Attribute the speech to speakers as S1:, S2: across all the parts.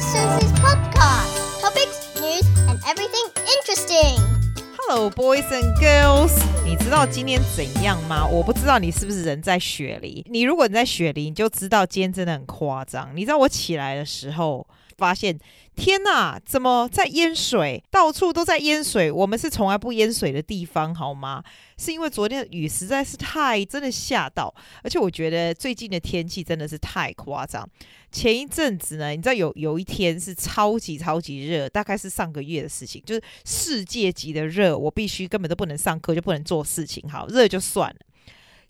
S1: Susie's podcast. Topics, news, and everything interesting.
S2: Hello, boys and girls. 你知道今天怎样吗？我不知道你是不是人在雪梨。你如果你在雪梨，你就知道今天真的很夸张。你知道我起来的时候，发现天哪，怎么在淹水？到处都在淹水。我们是从来不淹水的地方，好吗？是因为昨天的雨实在是太真的吓到，而且我觉得最近的天气真的是太夸张。前一阵子呢，你知道有有一天是超级超级热，大概是上个月的事情，就是世界级的热，我必须根本都不能上课，就不能做事情，好，热就算了。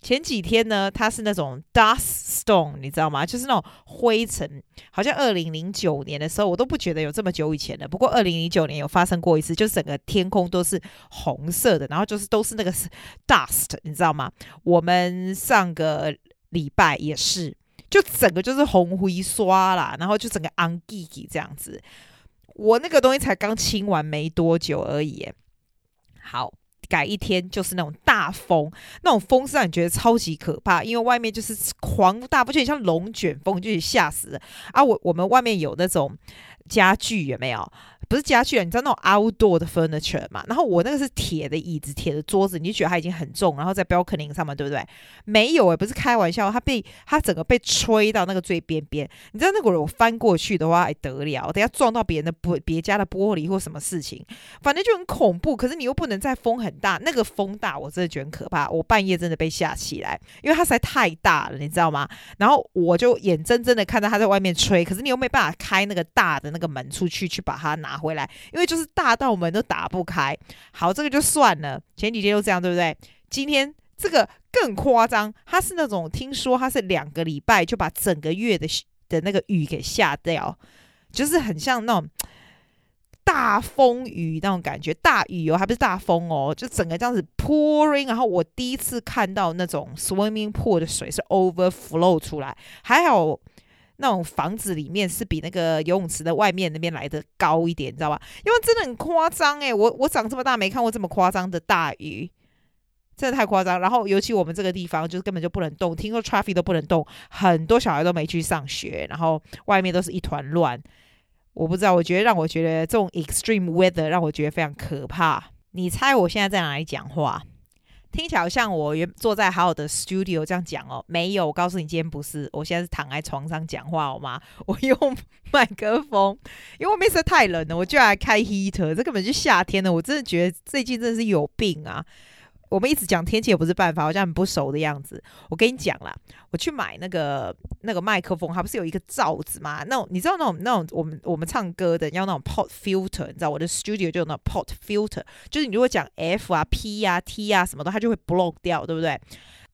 S2: 前几天呢，它是那种 dust storm，你知道吗？就是那种灰尘，好像二零零九年的时候，我都不觉得有这么久以前了。不过二零零九年有发生过一次，就整个天空都是红色的，然后就是都是那个 dust，你知道吗？我们上个礼拜也是，就整个就是红灰刷啦，然后就整个 angi 这样子。我那个东西才刚清完没多久而已。好。改一天就是那种大风，那种风是让你觉得超级可怕，因为外面就是狂大风，就像龙卷风，就是吓死了啊！我我们外面有那种家具有没有？不是家具啊，你知道那种 outdoor 的 furniture 嘛？然后我那个是铁的椅子、铁的桌子，你就觉得它已经很重，然后在 balcony 上面对不对？没有诶、不是开玩笑，它被它整个被吹到那个最边边。你知道那个我翻过去的话还得了？等下撞到别人的玻别家的玻璃或什么事情，反正就很恐怖。可是你又不能在风很大，那个风大我真的觉得很可怕。我半夜真的被吓起来，因为它实在太大了，你知道吗？然后我就眼睁睁的看到它在外面吹，可是你又没办法开那个大的那个门出去去把它拿回来，因为就是大到门都打不开。好，这个就算了。前几天都这样，对不对？今天这个更夸张，它是那种听说它是两个礼拜就把整个月的的那个雨给下掉，就是很像那种大风雨那种感觉，大雨哦，还不是大风哦，就整个这样子 pouring。然后我第一次看到那种 swimming pool 的水是 overflow 出来，还好。那种房子里面是比那个游泳池的外面那边来的高一点，你知道吧？因为真的很夸张诶，我我长这么大没看过这么夸张的大雨，真的太夸张。然后尤其我们这个地方就是根本就不能动，听说 traffic 都不能动，很多小孩都没去上学，然后外面都是一团乱。我不知道，我觉得让我觉得这种 extreme weather 让我觉得非常可怕。你猜我现在在哪里讲话？听起来好像我原坐在好好的 studio 这样讲哦，没有，我告诉你，今天不是，我现在是躺在床上讲话，好吗？我用麦克风，因为外面实在太冷了，我就来开 heater，这根本就夏天了，我真的觉得最近真的是有病啊。我们一直讲天气也不是办法，好像很不熟的样子。我跟你讲啦，我去买那个那个麦克风，它不是有一个罩子吗？那种你知道那种那种我们我们唱歌的要那种 pot filter，你知道我的 studio 就有那 pot filter，就是你如果讲 F 啊 P 啊 T 啊什么的，它就会 block 掉，对不对？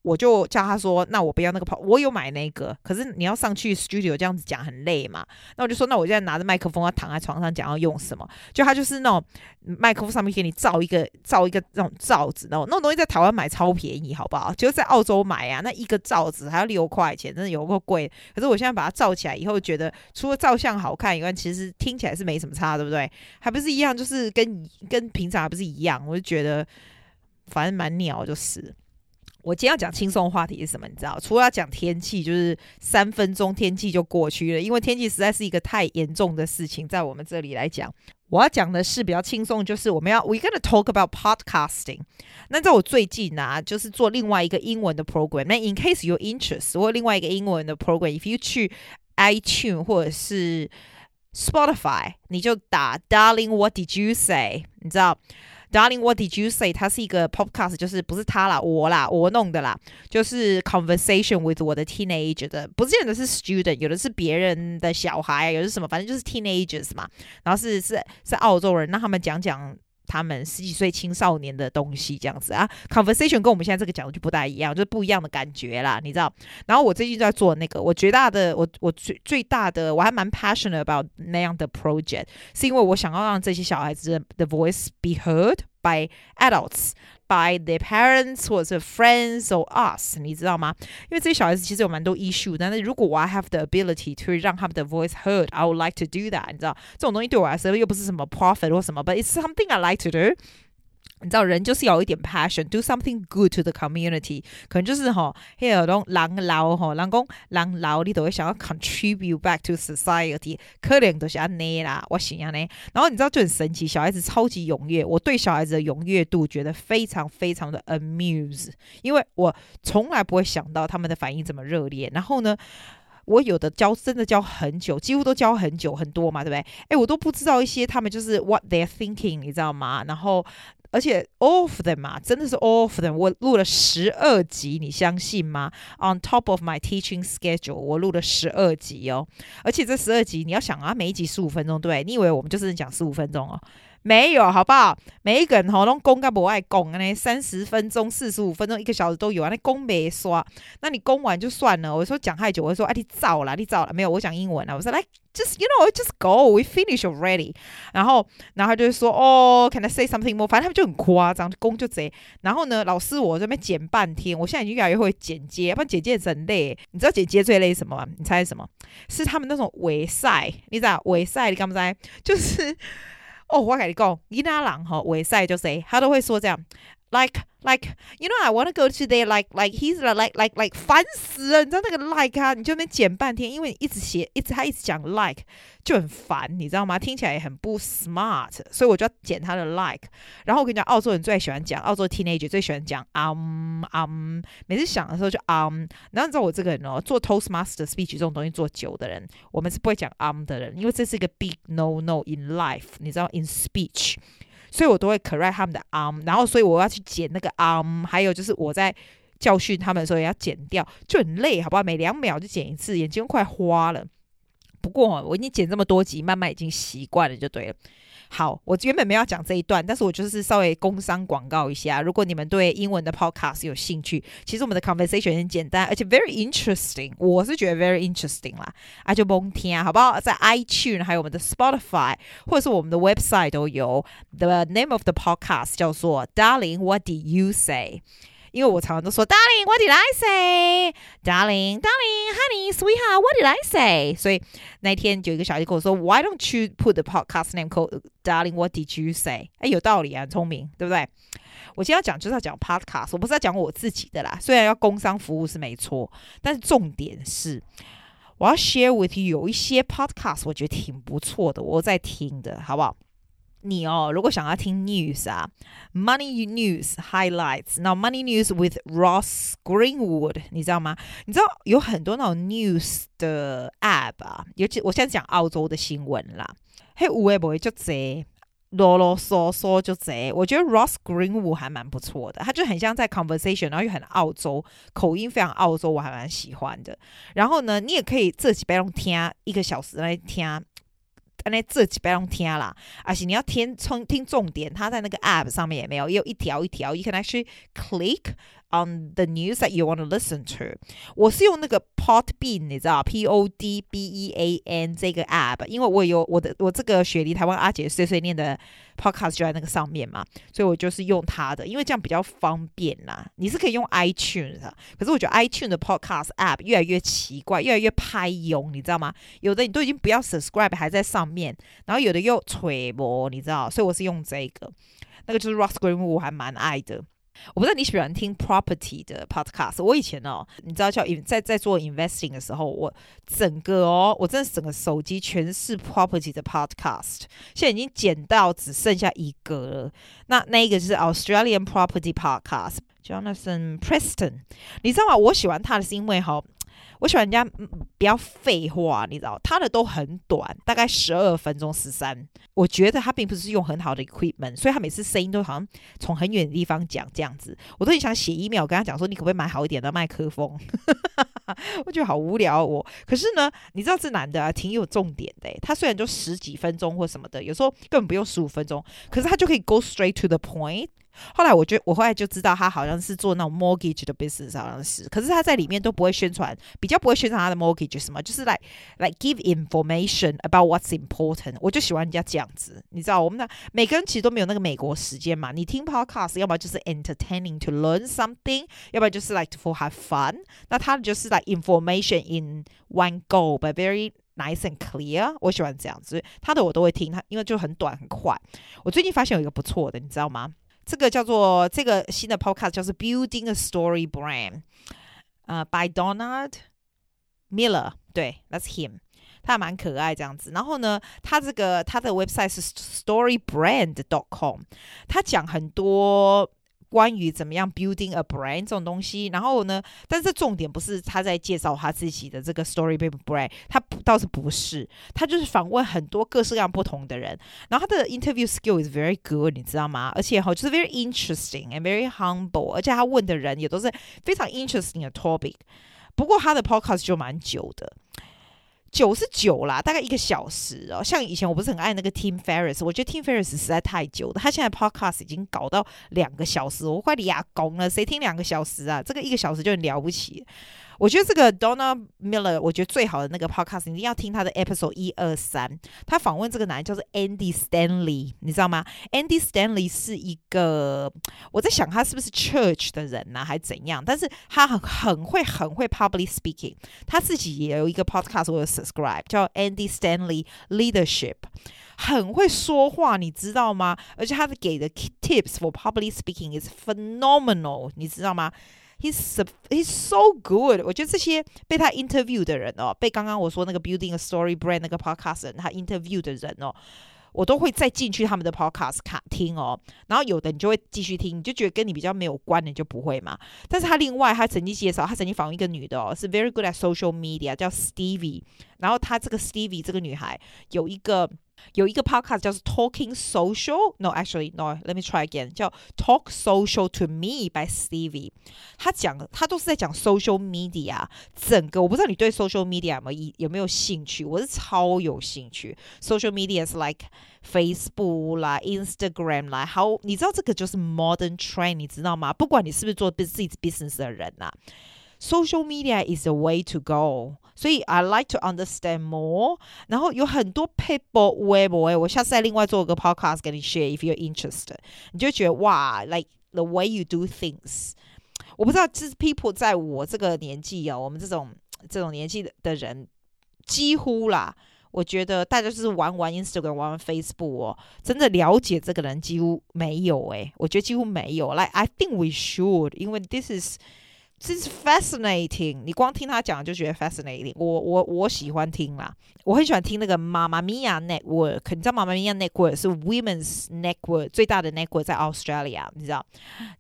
S2: 我就叫他说，那我不要那个跑，我有买那个，可是你要上去 studio 这样子讲很累嘛。那我就说，那我现在拿着麦克风要躺在床上讲要用什么？就他就是那种麦克风上面给你罩一个罩一个那种罩子，那种那种东西在台湾买超便宜，好不好？就是在澳洲买啊，那一个罩子还要六块钱，真的有够贵。可是我现在把它罩起来以后，觉得除了照相好看以外，其实听起来是没什么差，对不对？还不是一样，就是跟跟平常还不是一样。我就觉得反正蛮鸟，就是。我今天要讲轻松的话题是什么？你知道，除了要讲天气，就是三分钟天气就过去了，因为天气实在是一个太严重的事情，在我们这里来讲，我要讲的是比较轻松，就是我们要 we gonna talk about podcasting。那在我最近啊，就是做另外一个英文的 program。那 in case you interest，我有另外一个英文的 program，if you 去 iTunes 或者是 Spotify，你就打 Darling What Did You Say？你知道？Darling, what did you say？它是一个 podcast，就是不是他啦，我啦，我弄的啦，就是 conversation with 我的 teenager 的，不见得是 student，有的是别人的小孩，有的是什么，反正就是 teenagers 嘛。然后是是是澳洲人，让他们讲讲。他们十几岁青少年的东西这样子啊，conversation 跟我们现在这个讲的就不大一样，就是不一样的感觉啦，你知道？然后我最近在做那个，我绝大的我我最最大的我还蛮 passionate about 那样的 project，是因为我想要让这些小孩子的 voice be heard by adults。by their parents 或者是 friends or us，你知道吗？因为这些小孩子其实有蛮多 issue，但是如果我 I have the ability to 让他们的 voice heard，I would like to do that。你知道这种东西对我来说又不是什么 profit 或什么，but it's something I like to do。 你知道人就是有一点 passion，do something good to the community，可能就是吼，嘿，有种人老吼，人讲人老，你都会想要 contribute back to society，可能都是安尼啦，我想要呢。然后你知道就很神奇，小孩子超级踊跃，我对小孩子的踊跃度觉得非常非常的 amuse，因为我从来不会想到他们的反应这么热烈。然后呢，我有的教真的教很久，几乎都教很久很多嘛，对不对？诶，我都不知道一些他们就是 what they're thinking，你知道吗？然后。而且 all of them 嘛，真的是 all of them。我录了十二集，你相信吗？On top of my teaching schedule，我录了十二集哦。而且这十二集，你要想啊，每一集十五分钟，对，你以为我们就是讲十五分钟哦？没有，好不好？每一个人吼拢讲甲不爱讲呢，三十分钟、四十五分钟、一个小时都有啊。那讲没刷，那你讲完就算了。我说讲太久，我说哎、啊，你糟了，你糟了。没有，我讲英文啊。我说来，just you know just go, we finish already。然后，然后他就说哦，can I say something more？反正他们就很夸张，就讲就贼。然后呢，老师我这边剪半天，我现在已经越来越会剪接，不然剪接很累。你知道剪接最累什么吗？你猜什么？是他们那种尾赛，你知道尾赛？你敢不知？就是。哦，我跟你讲，伊那人吼，为赛就是他都会说这样。，like like you know I want to go to there like like he's like like like 烦死了，你知道那个 like 啊，你就那边剪半天，因为你一直写，一直他一直讲 like 就很烦，你知道吗？听起来也很不 smart，所以我就要剪他的 like。然后我跟你讲，澳洲人最喜欢讲，澳洲 teenager 最喜欢讲 um um，每次想的时候就 um。然后你知道我这个人哦，做 Toastmaster speech 这种东西做久的人，我们是不会讲 um 的人，因为这是一个 big no no in life，你知道 in speech， 所以我都会 correct 他们的 um。然后所以我要去剪那个 um，还有就是我在教训他们的时候也要剪掉，就很累，好不好？每两秒就剪一次，眼睛快花了。不过我已经剪这么多集，慢慢已经习惯了，就对了。好，我原本没有要讲这一段，但是我就是稍微工商广告一下。如果你们对英文的 podcast 有兴趣，其实我们的 conversation 很简单，而且 very interesting。我是觉得 very interesting 啦，啊就蒙听，好不好？在 iTunes 还有我们的 Spotify 或者是我们的 website 都有。The name of the podcast 叫做 Darling, What Did You Say？因为我常常都说，Darling, what did I say? Darling, darling, honey, sweetheart, what did I say? 所以那一天有一个小孩跟我说，Why don't you put the podcast name called Darling, what did you say? 哎，有道理啊，很聪明，对不对？我今天要讲就是要讲 podcast，我不是要讲我自己的啦。虽然要工商服务是没错，但是重点是我要 share with you 有一些 podcast，我觉得挺不错的，我在听的，好不好？你哦，如果想要听 news 啊，money news highlights，那 money news with Ross Greenwood，你知道吗？你知道有很多那种 news 的 app 啊，尤其我现在讲澳洲的新闻啦，嘿，有诶不会就贼啰啰嗦嗦就贼，我觉得 Ross Greenwood 还蛮不错的，他就很像在 conversation，然后又很澳洲口音，非常澳洲，我还蛮喜欢的。然后呢，你也可以自己不用听一个小时来听。那这几不用听了，而且你要听听重点，它在那个 app 上面也没有，也有一条一条，you can actually click。On the news that you want to listen to，我是用那个 Podbean，你知道 P O D B E A N 这个 app，因为我有我的我这个雪梨台湾阿姐碎碎念的 podcast 就在那个上面嘛，所以我就是用它的，因为这样比较方便啦。你是可以用 iTunes 的，可是我觉得 iTunes 的 podcast app 越来越奇怪，越来越拍用，你知道吗？有的你都已经不要 subscribe 还在上面，然后有的又吹播，你知道，所以我是用这个，那个就是 Ross Greenwood，我还蛮爱的。我不知道你喜欢听 property 的 podcast。我以前哦，你知道叫在在做 investing 的时候，我整个哦，我真的整个手机全是 property 的 podcast。现在已经减到只剩下一个了。那那一个就是 Australian property podcast，Jonathan Preston。你知道吗？我喜欢他的是因为哈、我喜欢人家嗯比较废话，你知道，他的都很短，大概十二分钟十三。我觉得他并不是用很好的 equipment，所以他每次声音都好像从很远的地方讲这样子。我都很想写 email 跟他讲说，你可不可以买好一点的麦克风？我觉得好无聊我。可是呢，你知道这男的啊，挺有重点的。他虽然就十几分钟或什么的，有时候根本不用十五分钟，可是他就可以 go straight to the point。后来我就我后来就知道他好像是做那种 mortgage 的 business，好像是，可是他在里面都不会宣传，比较不会宣传他的 mortgage 什么，就是来来 give information about what's important。我就喜欢人家这样子，你知道，我们的每个人其实都没有那个美国时间嘛。你听 podcast，要么就是 entertaining to learn something，要不然就是 like for have fun。那他就是 like information in one go，but very nice and clear。我喜欢这样子，他的我都会听，他因为就很短很快。我最近发现有一个不错的，你知道吗？这个叫做这个新的 podcast 叫做 Building a Story Brand，呃，by Donald Miller，对，That's him，他还蛮可爱这样子。然后呢，他这个他的 website 是 storybrand.com，他讲很多。关于怎么样 building a brand 这种东西，然后呢，但是重点不是他在介绍他自己的这个 story baby brand，他倒是不是，他就是访问很多各式各样不同的人，然后他的 interview skill is very good，你知道吗？而且哈，就是 very interesting and very humble，而且他问的人也都是非常 interesting 的 topic。不过他的 podcast 就蛮久的。九是九啦，大概一个小时哦。像以前我不是很爱那个 Tim Ferris，我觉得 Tim Ferris 实在太久了。他现在 Podcast 已经搞到两个小时，我快哑公了。谁听两个小时啊？这个一个小时就很了不起。我觉得这个 Donna Miller，我觉得最好的那个 podcast，你一定要听他的 episode 一二三。他访问这个男人叫做 Andy Stanley，你知道吗？Andy Stanley 是一个，我在想他是不是 church 的人呢、还是怎样？但是他很很会很会 public speaking，他自己也有一个 podcast，我有 subscribe，叫 Andy Stanley Leadership，很会说话，你知道吗？而且他的给的 tips for public speaking is phenomenal，你知道吗？He's he's so good。我觉得这些被他 interview 的人哦，被刚刚我说那个 Building a Story Brand 那个 podcast 他 interview 的人哦，我都会再进去他们的 podcast 卡听哦。然后有的你就会继续听，你就觉得跟你比较没有关你就不会嘛。但是他另外他曾经介绍，他曾经访问一个女的哦，是 very good at social media，叫 Stevie。然后他这个 Stevie 这个女孩有一个。有一个 podcast 叫做 Talking Social，no actually no，let me try again，叫 Talk Social to Me by Stevie。他讲他都是在讲 social media，整个我不知道你对 social media 有没有有没有兴趣？我是超有兴趣。Social media is like Facebook 啦，Instagram 啦，好，你知道这个就是 modern trend，你知道吗？不管你是不是做自己 business 的人呐、啊。Social media is the way to go， 所以 I like to understand more。然后有很多 people web，我下次再另外做个 podcast 给你 share，if you're interested。你就觉得哇，like the way you do things。我不知道，就是 people 在我这个年纪哦，我们这种这种年纪的的人，几乎啦，我觉得大家就是玩玩 Instagram，玩玩 Facebook 哦，真的了解这个人几乎没有诶，我觉得几乎没有。Like I think we should，因为 this is。这是 fascinating，你光听他讲就觉得 fascinating。我我我喜欢听啦，我很喜欢听那个 Mamma Mia Network。你知道 Mamma Mia Network 是 Women's Network 最大的 network 在 Australia，你知道？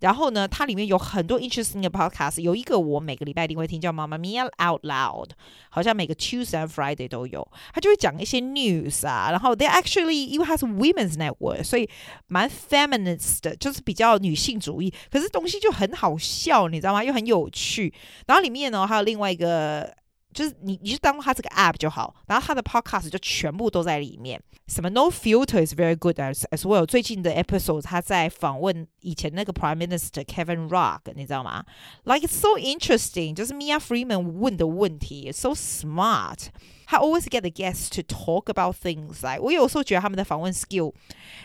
S2: 然后呢，它里面有很多 interesting 的 podcast，有一个我每个礼拜一定会听，叫 Mamma Mia Out Loud，好像每个 Tuesday and Friday 都有，他就会讲一些 news 啊。然后 they actually 因为它是 Women's Network，所以蛮 feminist 的，就是比较女性主义。可是东西就很好笑，你知道吗？又很有。去，然后里面呢还有另外一个，就是你你就当它这个 app 就好，然后它的 podcast 就全部都在里面。什么 No Filter is very good as as well。最近的 episode 他在访问以前那个 Prime Minister Kevin Rudd，你知道吗？Like it's so interesting，就是 Mia Freeman 问的问题，so smart。他 always get the guests to talk about things like，我有时候觉得他们的访问 skill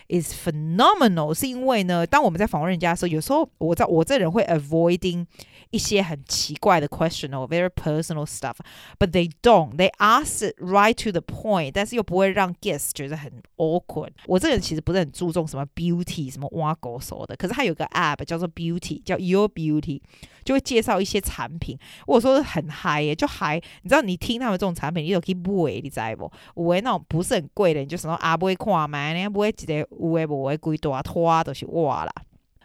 S2: is phenomenal，是因为呢，当我们在访问人家的时候，有时候我知道我这人会 avoiding 一些很奇怪的 question or very personal stuff，but they don't，they ask it right to the point，但是又不会让 guests 觉得很 awkward。我这个人其实不是很注重什么 beauty，什么挖狗手的，可是他有个 app 叫做 Beauty，叫 Your Beauty， 就会介绍一些产品。我说很嗨耶，就嗨，你知道你听他们这种产品，你有。不会，你知不？有诶，那种不是很贵的，你就什么阿，不会看嘛，你不会记得有诶，不会贵多，拖都是哇啦。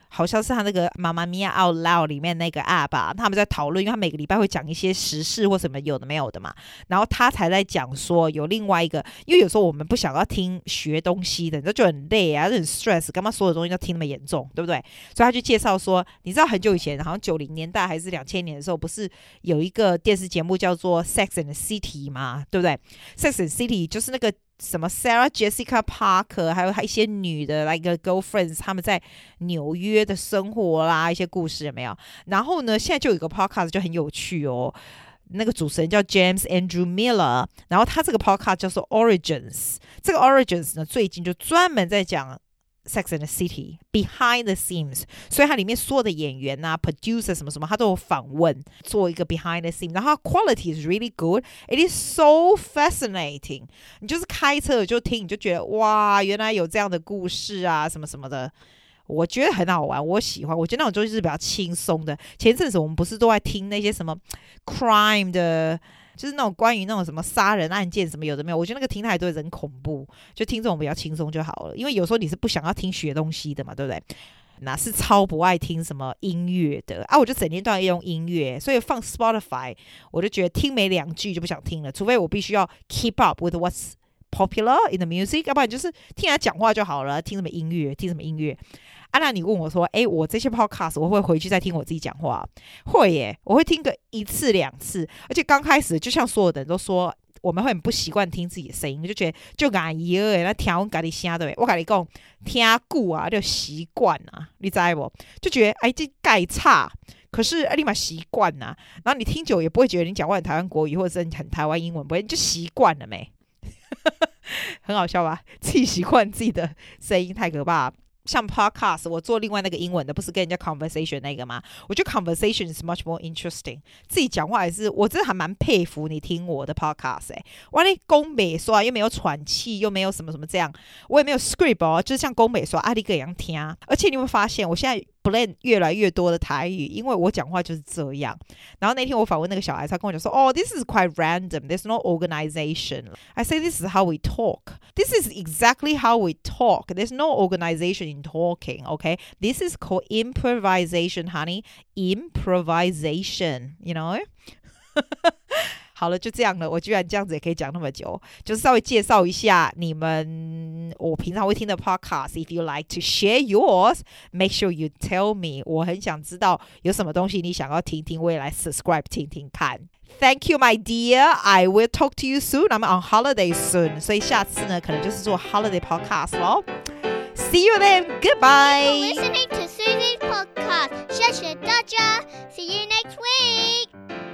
S2: 好像是他那个《妈妈咪呀 Out Loud》里面那个 app 啊，他们在讨论，因为他每个礼拜会讲一些时事或什么有的没有的嘛，然后他才在讲说有另外一个，因为有时候我们不想要听学东西的，你就很累啊，就很 stress，干嘛所有东西都听那么严重，对不对？所以他就介绍说，你知道很久以前，好像九零年代还是两千年的时候，不是有一个电视节目叫做《Sex and City》吗？对不对？《Sex and City》就是那个。什么 Sarah Jessica Parker，还有她一些女的，like girlfriends，他们在纽约的生活啦，一些故事有没有？然后呢，现在就有一个 podcast 就很有趣哦，那个主持人叫 James Andrew Miller，然后他这个 podcast 叫做 Origins，这个 Origins 呢，最近就专门在讲。Sex and the City behind the scenes，所以它里面所有的演员呐、啊、producer 什么什么，他都有访问，做一个 behind the scene，然后 quality is really good，it is so fascinating。你就是开车就听，你就觉得哇，原来有这样的故事啊，什么什么的。我觉得很好玩，我喜欢。我觉得那种就是比较轻松的。前阵子我们不是都在听那些什么 crime 的，就是那种关于那种什么杀人案件什么有的没有。我觉得那个听太多人恐怖，就听这种比较轻松就好了。因为有时候你是不想要听学东西的嘛，对不对？那是超不爱听什么音乐的啊！我就整天都在用音乐，所以放 Spotify，我就觉得听没两句就不想听了。除非我必须要 keep up with what's popular in the music，要不然就是听他讲话就好了。听什么音乐？听什么音乐？啊，那你问我说，诶，我这些 podcast 我会回去再听我自己讲话？会耶，我会听个一次两次，而且刚开始就像所有的人都说。我们会很不习惯听自己的声音，就觉得就感觉诶，那听我家里声对不对？我跟你讲，听久啊就习惯啊，你知不？就觉得哎，这盖差，可是哎，你嘛习惯呐。然后你听久也不会觉得你讲话很台湾国语，或者是很台湾英文，不会，你就习惯了没？很好笑吧？自己习惯自己的声音太可怕。像 podcast，我做另外那个英文的，不是跟人家 conversation 那个吗？我觉得 conversation is much more interesting。自己讲话也是，我真的还蛮佩服你听我的 podcast 哎、欸。哇，你宫美说又没有喘气，又没有什么什么这样，我也没有 script 哦，就是像宫美说阿里个一样听。而且你会发现，我现在。blend 越来越多的台语，因为我讲话就是这样。然后那天我访问那个小孩，他跟我讲说：“哦，this is quite random. There's no organization.” I say, "This is how we talk. This is exactly how we talk. There's no organization in talking. Okay, this is called improvisation, honey. Improvisation. You know?” 好了，就这样了。我居然这样子也可以讲那么久，就是稍微介绍一下你们我平常会听的 podcast。If you like to share yours, make sure you tell me。我很想知道有什么东西你想要听听，我也来 subscribe 听听看。Thank you, my dear. I will talk to you soon. I'm on holiday soon，所以下次呢，可能就是做 holiday podcast 咯。See you then. Goodbye.
S1: Listening to Susie's podcast. 谢谢大家。See you next week.